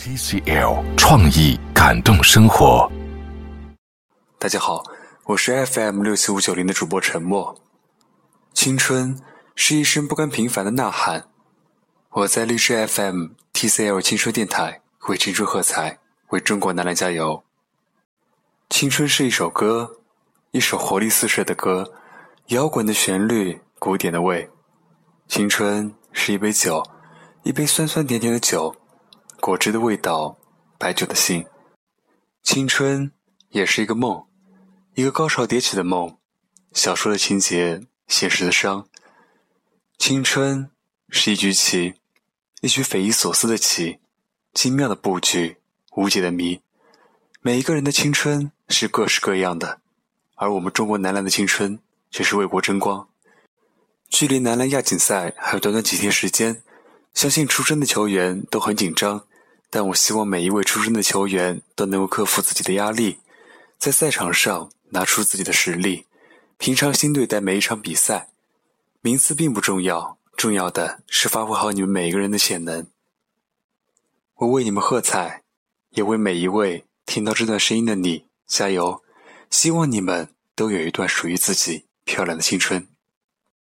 TCL 创意感动生活。大家好，我是 FM 六七五九零的主播陈默。青春是一声不甘平凡的呐喊。我在励志 FM TCL 青春电台为青春喝彩，为中国男篮加油。青春是一首歌，一首活力四射的歌，摇滚的旋律，古典的味。青春是一杯酒，一杯酸酸甜甜的酒。果汁的味道，白酒的心。青春也是一个梦，一个高潮迭起的梦，小说的情节，现实的伤。青春是一局棋，一局匪夷所思的棋，精妙的布局，无解的谜。每一个人的青春是各式各样的，而我们中国男篮的青春却是为国争光。距离男篮亚锦赛还有短短几天时间，相信出征的球员都很紧张。但我希望每一位出生的球员都能够克服自己的压力，在赛场上拿出自己的实力，平常心对待每一场比赛。名次并不重要，重要的是发挥好你们每一个人的潜能。我为你们喝彩，也为每一位听到这段声音的你加油。希望你们都有一段属于自己漂亮的青春。